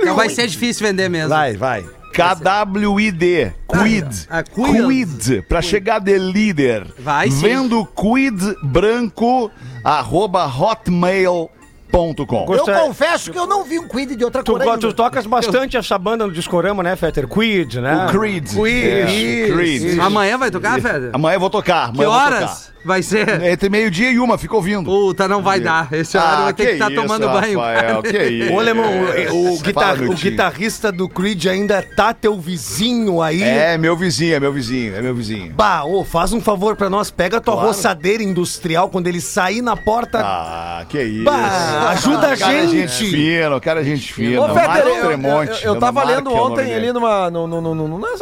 Então vai ser difícil vender mesmo. Vai, vai. KWID. Quid. Ah, quid. Quid. Pra chegar de líder. Vai sim. Vendo quid branco arroba hotmail.com. Eu confesso que eu não vi um quid de outra Tu, cor tu tocas bastante essa banda no Discorama, né, Fetter? Quid, né? O Creed. Creed. Isso, Creed. Amanhã vai tocar, Feder? Amanhã eu vou tocar. Amanhã Que horas vai ser? tocar. Entre meio-dia e uma, fica ouvindo. Puta, não vai dar. Esse horário vai ter que estar isso, tomando banho. Rafael, que isso. Ô, Alemão, o, o guitar- o guitarrista do Creed ainda tá teu vizinho aí. É, meu vizinho, é meu vizinho, é meu vizinho. Bah, ô, faz um favor pra nós, pega a tua roçadeira industrial quando ele sair na porta. Ah, que isso. Bah, ajuda a Cara, gente. gente fina, o cara é gente fina. Ô, Marco eu, eu, Tremonte, eu, eu tava Marco lendo é ontem ali numa, no, no, no, no, nas,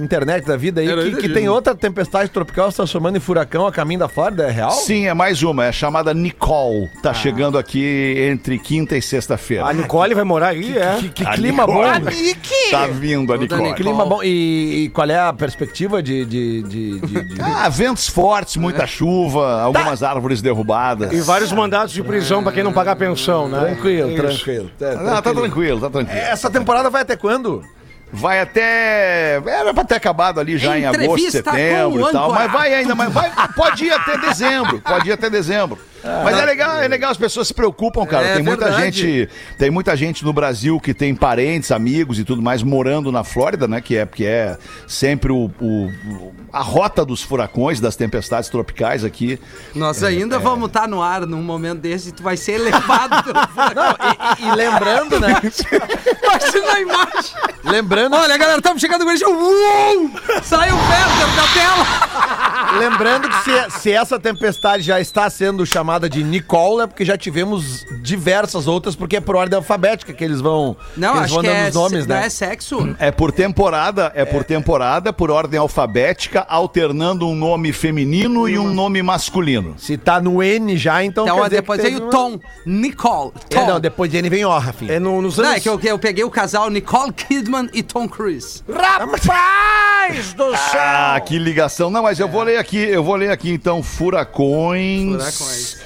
internet da vida aí que, que tem outra tempestade tropical se transformando em furacão a caminho da Flórida, é real? Sim, é mais uma, é chamada Nicole. Tá chegando aqui entre quinta e sexta-feira. A Nicole vai morar aí, é? Que, que A clima bom. Nicole. Tá vindo a Nicole. Nicole. Clima bom. E, e qual é a perspectiva de. de, de, de- de- Ah, ventos fortes, muita chuva, algumas árvores derrubadas. E vários mandados de prisão pra quem não pagar pensão, né? Tranquilo, Isso. tranquilo. É, Ah, tá tranquilo, tá tranquilo. Essa temporada vai até quando? Vai até. Era pra ter acabado ali já em agosto, Entrevista setembro o e tal. âncora. Mas vai ainda, mas vai. Pode ir até dezembro. Pode ir até dezembro. Mas é legal, é legal, as pessoas se preocupam, cara. É tem muita verdade. gente, tem muita gente no Brasil que tem parentes, amigos e tudo mais morando na Flórida, né? Que é porque é sempre o, o- a rota dos furacões, das tempestades tropicais aqui. Nós ainda vamos estar no ar num momento desse e tu vai ser levado pelo furacão. E, e lembrando, né? Imagina a imagem. lembrando, Olha, galera, estamos chegando com isso. Uou! Saiu perto da tela. lembrando que se, se essa tempestade já está sendo chamada de Nicole, é porque já tivemos diversas outras, porque é por ordem alfabética que eles vão, Não, que eles acho vão que dando é, os nomes, não né? é sexo. É por temporada, é, por temporada, por ordem alfabética, alternando um nome feminino e um nome masculino. Se tá no N já, então. Então, quer ó, dizer depois teve o uma- Tom. Nicole. É, Tom. não, depois de N vem O, Rafinha. É no- nos Não, anos... é que eu, eu peguei o casal Nicole Kidman e Tom Cruise. Rapaz do céu! Ah, que ligação. Não, mas eu vou ler aqui, eu vou ler aqui então Furacões. Furacões.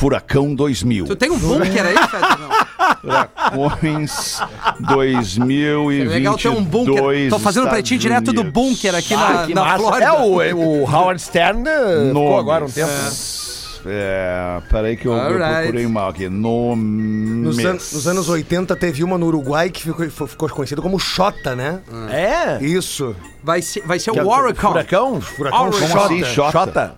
Furacão 2000. Tu tem um bunker aí. Furacões 2022. É legal ter um bunker. Tô fazendo Estados pretinho direto do bunker aqui na, que na massa. Flórida. É, o, é, o Howard Stern eh, ficou Nomes. agora um tempo. né? É, peraí que eu, eu procurei mal aqui. Nome. Nos, an- nos anos 80 teve uma no Uruguai que ficou, ficou- conhecida como Xota, né? É? Isso. Vai ser, vai ser Que é o Waracon. Furacão? Furacão Oricon. Como assim?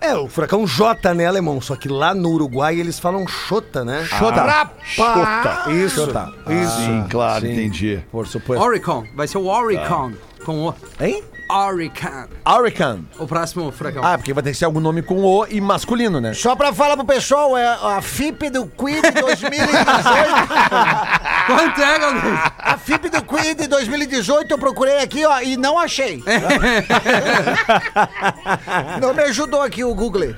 É, o furacão J, né, alemão? Só que lá no Uruguai eles falam Xota, né? Xota. Xota. Isso. Xota. Isso. Sim, claro, sim. entendi. Por suposto. Oricon. Vai ser o Oricon. Ah. Com o. Hein? Oricon. Hurricane. O próximo furacão. Ah, porque vai ter que ser algum nome com O e masculino, né? Só pra falar pro pessoal, é a FIP do Quid 2018. Quanto é, Galdês? A FIP do Quid 2018 eu procurei aqui, ó, e não achei. não me ajudou aqui o Google.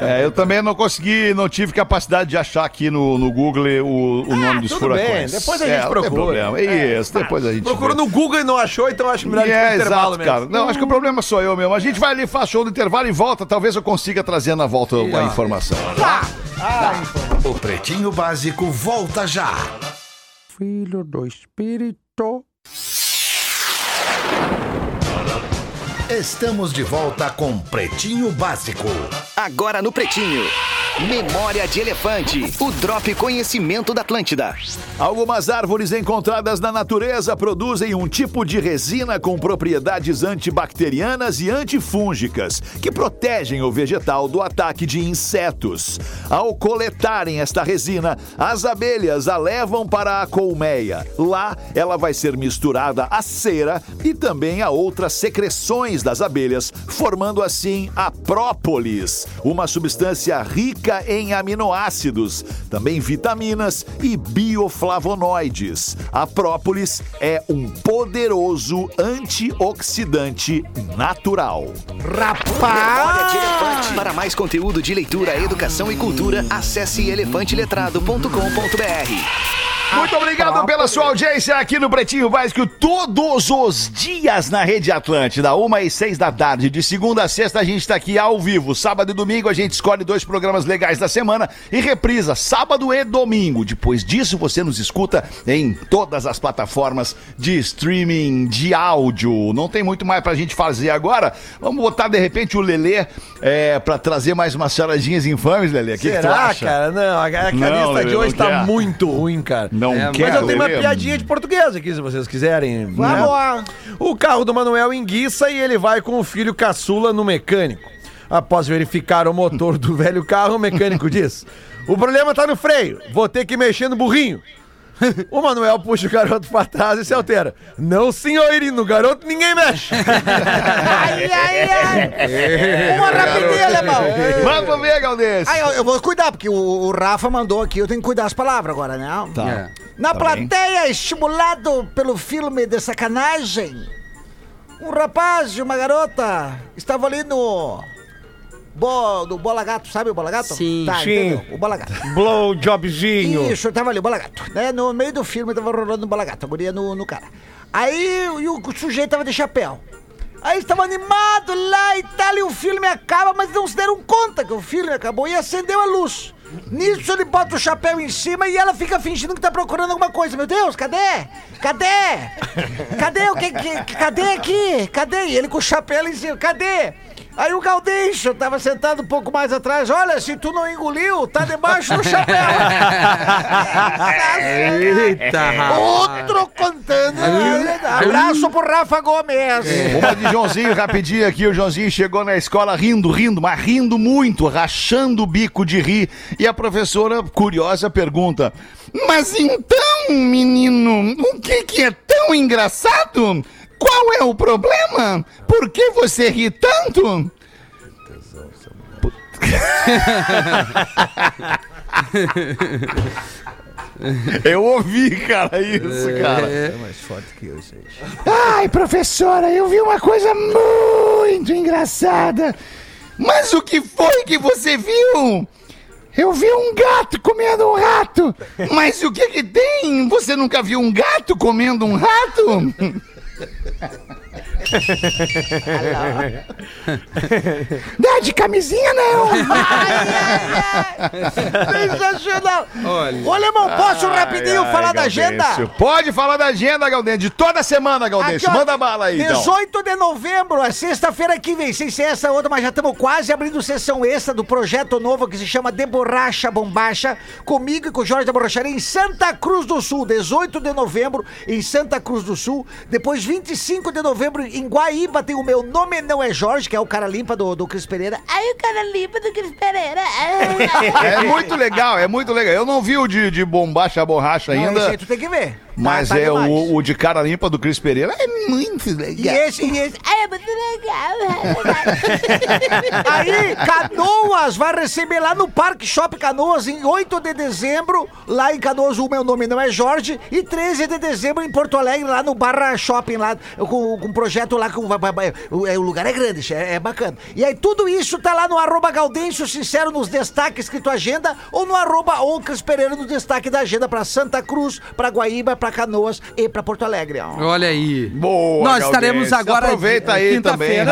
É, eu também não consegui, não tive capacidade de achar aqui no, no Google o, o nome dos tudo furacões. bem, depois a gente é, procura. Problema. Isso, depois a gente Procurou vê. no Google e não achou, então acho melhor É, ir pro intervalo exato, cara. Não, acho que o problema sou eu mesmo. A gente vai ali, faz show do intervalo e volta. Talvez eu consiga trazer na volta a informação. O Pretinho Básico volta já. Filho do Espírito. Estamos de volta com Pretinho Básico. Agora no Pretinho. Memória de Elefante. O Drop Conhecimento da Atlântida. Algumas árvores encontradas na natureza produzem um tipo de resina com propriedades antibacterianas e antifúngicas que protegem o vegetal do ataque de insetos. Ao coletarem esta resina, as abelhas a levam para a colmeia. Lá, ela vai ser misturada à cera e também a outras secreções das abelhas, formando assim a própolis, uma substância rica em aminoácidos, também vitaminas e bioflavonoides. A própolis é um poderoso antioxidante natural. De Elefante. Para mais conteúdo de leitura, educação e cultura, acesse elefanteletrado.com.br. Muito obrigado pela sua audiência aqui no Pretinho Básico, todos os dias na Rede Atlântida, uma e seis da tarde, de segunda a sexta a gente está aqui ao vivo, sábado e domingo a gente escolhe dois programas legais da semana e reprisa sábado e domingo. Depois disso você nos escuta em todas as plataformas de streaming de áudio. Não tem muito mais pra gente fazer agora. Vamos botar de repente o Lelê é, para trazer mais umas charadinhas infames, Lelê. O que, que tu acha? cara? Não, a, a Não, lista Lelê, de hoje tá quer. muito ruim, cara. Não É, quer, Mas eu tenho uma piadinha de português aqui, se vocês quiserem. Vamos né? lá. O carro do Manuel enguiça e ele vai com o filho caçula no mecânico. Após verificar o motor do velho carro, o mecânico diz: O problema tá no freio, vou ter que mexer no burrinho. O Manuel puxa o garoto pra trás e se altera. Não, senhorino, no garoto ninguém mexe. Ai, ai, ai. Uma rapidinha, alemão. Vamos ver, Galdês. Eu, eu vou cuidar, porque o, o Rafa mandou aqui, eu tenho que cuidar as palavras agora, né? Tá. É. Na Tá plateia, estimulado pelo filme de sacanagem, um rapaz e uma garota estavam ali no. Bo, do Bola Gato, sabe o Bola Gato? Sim. Tá, Sim. entendeu? O Bola Gato. Blowjobzinho. Isso, tava ali, o Bola Gato. Né? No meio do filme tava rolando o Bola Gato, a guria no, no cara. Aí e o sujeito tava de chapéu. Aí eles estavam animados lá e tal, e o filme acaba, mas não se deram conta que o filme acabou e acendeu a luz. Nisso ele bota o chapéu em cima e ela fica fingindo que tá procurando alguma coisa. Meu Deus, cadê? Cadê? Cadê o que, que cadê aqui? Cadê? E ele com o chapéu em cima, cadê? Aí o Gaudêncio tava sentado um pouco mais atrás. Olha, se tu não engoliu, tá debaixo do chapéu. Eita, rapaz. Outro contando. Abraço pro Rafa Gomes. Uma de Joãozinho, rapidinho aqui. O Joãozinho chegou na escola rindo, rindo, mas rindo muito, rachando o bico de rir. E a professora, curiosa, pergunta: Mas então, menino, o que, que é tão engraçado? Qual é o problema? Por que você ri tanto? Eu ouvi, cara, isso, cara. É mais forte que eu, gente. Ai, professora, eu vi uma coisa muito engraçada. Mas o que foi que você viu? Eu vi um gato comendo um rato. Mas o que que tem? Você nunca viu um gato comendo um rato? Dá de camisinha, não. Sensacional. Olha. Ô, Alemão, posso rapidinho falar da agenda? Pode falar da agenda, Galdêncio. De toda semana, Galdêncio. Aqui, ó, Manda bala aí, então. 18 de novembro, a sexta-feira que vem, sem ser essa outra, mas já estamos quase abrindo sessão extra do projeto novo que se chama De Borracha Bombacha, comigo e com o Jorge da Borracharia em Santa Cruz do Sul, 18 de novembro em Santa Cruz do Sul, depois 25 de novembro em Guaíba tem o meu nome não é Jorge, que é o cara limpa do, do Cris Pereira. Ai, o cara limpa do Cris Pereira. É muito legal, é muito legal. Eu não vi o de, de bombacha borracha Não, esse ainda, aí tu tem que ver. Tá- mas tá é demais. o, o de cara limpa do Cris Pereira. É muito E legal. esse, e esse. Ai, é muito legal. Aí, Canoas vai receber lá no Parque Shopping Canoas em 8 de dezembro. Lá em Canoas, o meu nome não é Jorge. E 13 de dezembro em Porto Alegre, lá no Barra Shopping, lá com, com um projeto lá. Com, o, é, o lugar é grande, é, é bacana. E aí, tudo isso tá lá no arroba Gaudêncio Sincero nos destaques escrito agenda ou no arroba Oncas Pereira no destaque da agenda pra Santa Cruz, pra Guaíba, pra Canoas e pra Porto Alegre. Olha aí. Boa, Nós Galdêncio. estaremos agora. Aproveita aí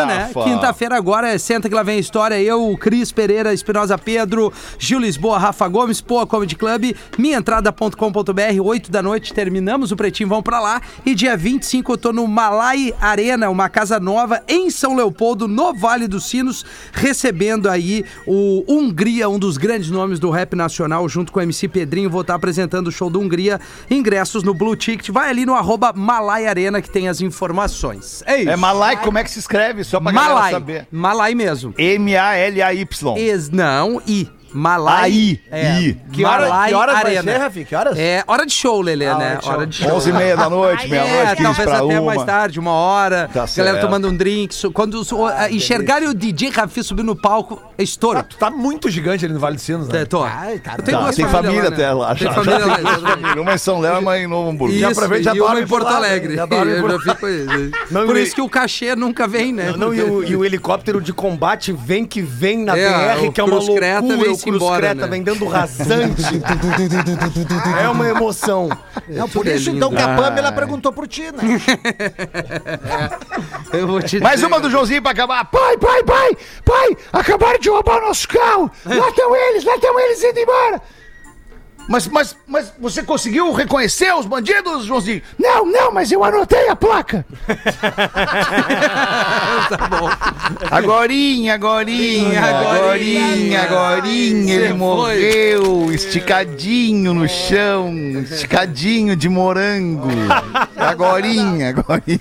quinta-feira, né? Quinta-feira agora é Senta que lá vem a história. Eu, Cris Pereira, Espinosa Pedro, Gil Lisboa, Rafa Gomes, Poa Comedy Club, minhaentrada.com.br, 8 da noite, terminamos o Pretinho, vão pra lá. E dia 25 eu tô no Malai Arena, uma casa nova em São Leopoldo, no Vale dos Sinos, recebendo aí o Hungria, um dos grandes nomes do rap nacional, junto com o MC Pedrinho. Vou estar apresentando o show do Hungria. Ingressos no Blue Ticket. Vai ali no arroba Malai Arena que tem as informações. É isso. É Malai, como é que se escreve? Só pra Malai. saber. Malai mesmo. M-A-L-A-Y. Ex, não, I. Malai. É, I. Que hora, Malai que horas vai Arena. ser, Rafi? Que horas? É, hora de show, Lelê, Ah, né? hora de show. Hora de show. 11 e meia da noite, meia-noite, É, 15 talvez até uma. mais tarde, uma hora. Tá galera certo. tomando um drink. Quando os- o- a- enxergarem o DJ Rafi subir no palco, é estouro. Ah, tu tá muito gigante ali no Vale dos Sinos, né? É, tô. Ai, tá Eu tenho Tá, duas tem família lá, até né? lá. Tem já, família já lá. Uma em São Léo uma em Novo Hamburgo. Isso, aproveita e já e uma dorme em por Porto? Alegre. Já por já isso. Que o cachê nunca vem, né? Não, e o, helicóptero de combate vem que vem na É, BR, que é uma loucura. O Cruz embora, Creta né? vem dando rasante. é uma emoção. Não, por é isso então que a Pamela Ai. perguntou por ti, né? Eu vou te Mais uma do Joãozinho pra acabar. Pai, pai, pai, pai, acabaram de roubar o nosso carro. Lá estão eles, lá estão eles indo embora. Mas, mas, mas você conseguiu reconhecer os bandidos, Joãozinho? Não, não, mas eu anotei a placa. tá bom. Agorinha, agorinha, agorinha, agorinha, ele morreu esticadinho no chão, esticadinho de morango. Agorinha, agorinha.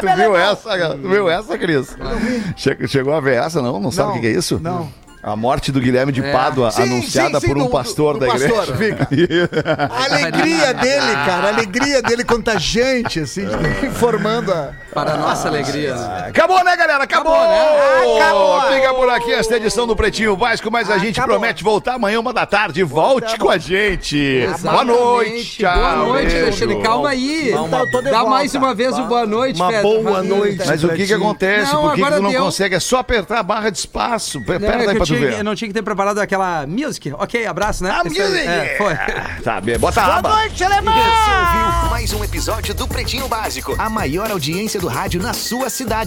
Tu viu essa, tu viu essa, Cris? Che- Chegou a ver essa, não? Não sabe o que é isso? não. A morte do Guilherme de É. Pádua, Sim, anunciada sim, sim, por um do- pastor do- da do igreja. pastor. Fica. A alegria dele, cara, a alegria dele contagiante, assim, informando a. Para a nossa alegria. né? Acabou, né, galera? Acabou! Acabou, né? Acabou! Fica por aqui esta edição do Pretinho Básico, mas a gente Acabou. promete voltar amanhã, uma da tarde. Volte com a gente. Boa noite. Exatamente. Boa tchau, noite. Alexandre. Calma aí. Então, Dá volta. mais uma vez o boa noite, Uma Feta. boa noite. Mas o que que acontece? Não, Por que, que tu não deu. consegue? É só apertar a barra de espaço. Aperta é aí pra tinha, ver. eu não tinha que ter preparado aquela music. Ok, abraço, né? A Esse music! É, foi. Tá, bem, bota a Boa aba. noite, alemão! Você ouviu mais um episódio do Pretinho Básico, a maior audiência do rádio na sua cidade.